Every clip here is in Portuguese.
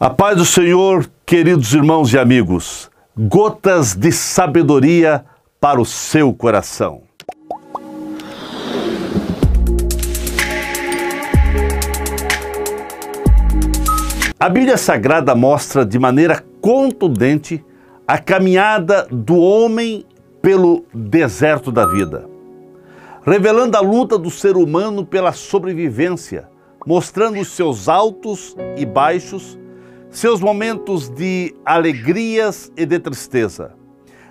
A paz do Senhor, queridos irmãos e amigos, gotas de sabedoria para o seu coração. A Bíblia Sagrada mostra de maneira contundente a caminhada do homem pelo deserto da vida, revelando a luta do ser humano pela sobrevivência, mostrando os seus altos e baixos seus momentos de alegrias e de tristeza.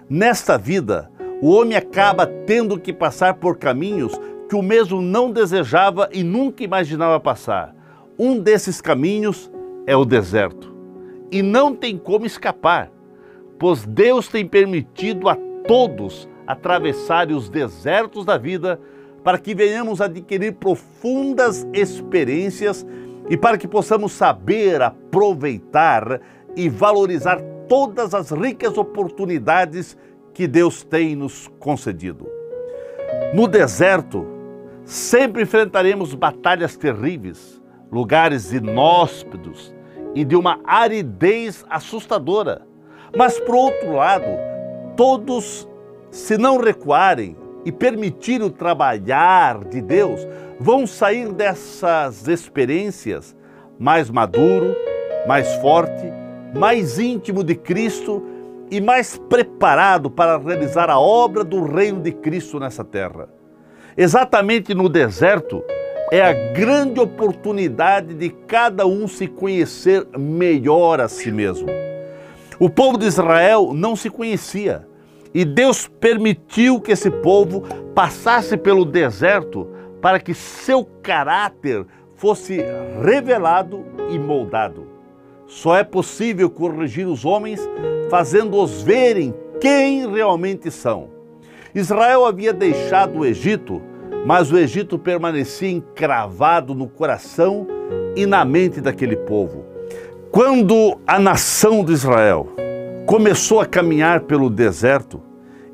Nesta vida, o homem acaba tendo que passar por caminhos que o mesmo não desejava e nunca imaginava passar. Um desses caminhos é o deserto. E não tem como escapar, pois Deus tem permitido a todos atravessarem os desertos da vida para que venhamos adquirir profundas experiências e para que possamos saber aproveitar e valorizar todas as ricas oportunidades que Deus tem nos concedido. No deserto, sempre enfrentaremos batalhas terríveis, lugares inóspitos e de uma aridez assustadora. Mas, por outro lado, todos, se não recuarem e permitirem o trabalhar de Deus, vão sair dessas experiências mais maduro, mais forte, mais íntimo de Cristo e mais preparado para realizar a obra do reino de Cristo nessa terra. Exatamente no deserto é a grande oportunidade de cada um se conhecer melhor a si mesmo. O povo de Israel não se conhecia e Deus permitiu que esse povo passasse pelo deserto para que seu caráter fosse revelado e moldado. Só é possível corrigir os homens fazendo-os verem quem realmente são. Israel havia deixado o Egito, mas o Egito permanecia encravado no coração e na mente daquele povo. Quando a nação de Israel começou a caminhar pelo deserto,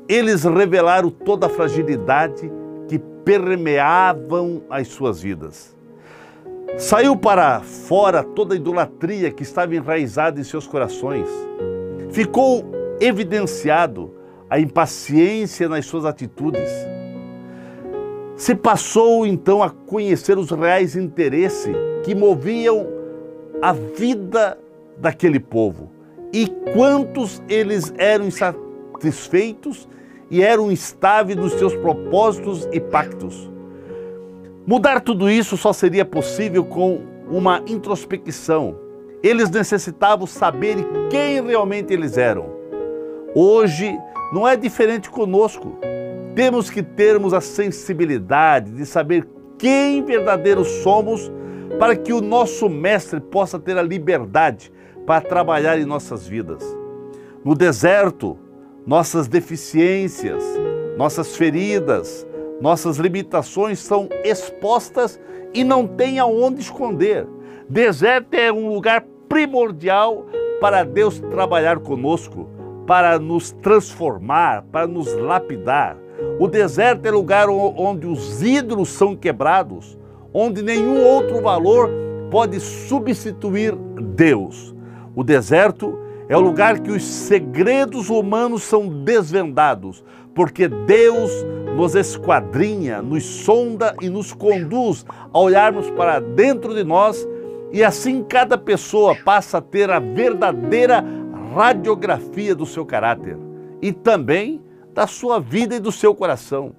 eles revelaram toda a fragilidade que permeavam as suas vidas. Saiu para fora toda a idolatria que estava enraizada em seus corações. Ficou evidenciado a impaciência nas suas atitudes. Se passou então a conhecer os reais interesses que moviam a vida daquele povo e quantos eles eram insatisfeitos e eram instáveis nos seus propósitos e pactos. Mudar tudo isso só seria possível com uma introspecção. Eles necessitavam saber quem realmente eles eram. Hoje não é diferente conosco. Temos que termos a sensibilidade de saber quem verdadeiros somos para que o nosso mestre possa ter a liberdade para trabalhar em nossas vidas. No deserto, nossas deficiências, nossas feridas, nossas limitações são expostas e não tem aonde esconder. Deserto é um lugar primordial para Deus trabalhar conosco, para nos transformar, para nos lapidar. O deserto é lugar onde os ídolos são quebrados, onde nenhum outro valor pode substituir Deus. O deserto é o lugar que os segredos humanos são desvendados, porque Deus nos esquadrinha, nos sonda e nos conduz a olharmos para dentro de nós e assim cada pessoa passa a ter a verdadeira radiografia do seu caráter e também da sua vida e do seu coração.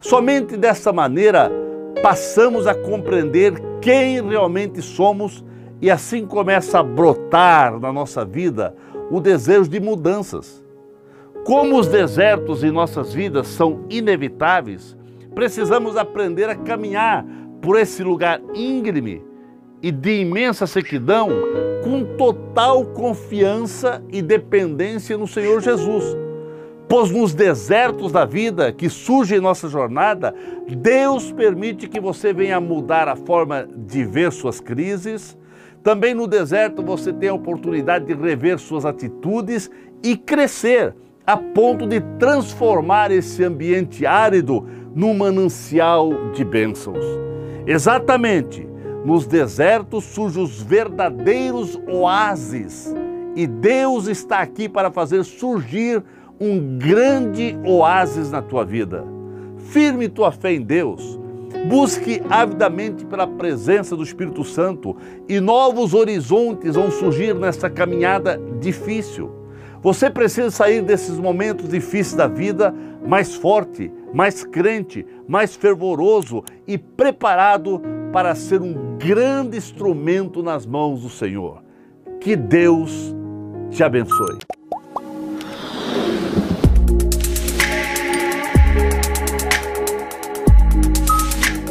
Somente dessa maneira passamos a compreender quem realmente somos e assim começa a brotar na nossa vida o desejo de mudanças. Como os desertos em nossas vidas são inevitáveis, precisamos aprender a caminhar por esse lugar íngreme e de imensa sequidão com total confiança e dependência no Senhor Jesus. Pois nos desertos da vida que surge em nossa jornada, Deus permite que você venha mudar a forma de ver suas crises, também no deserto você tem a oportunidade de rever suas atitudes e crescer a ponto de transformar esse ambiente árido num manancial de bênçãos. Exatamente Nos desertos surgem os verdadeiros oásis. E Deus está aqui para fazer surgir um grande oásis na tua vida. Firme tua fé em Deus. Busque avidamente pela presença do Espírito Santo e novos horizontes vão surgir nessa caminhada difícil. Você precisa sair desses momentos difíceis da vida mais forte, mais crente, mais fervoroso e preparado para ser um grande instrumento nas mãos do Senhor. Que Deus te abençoe.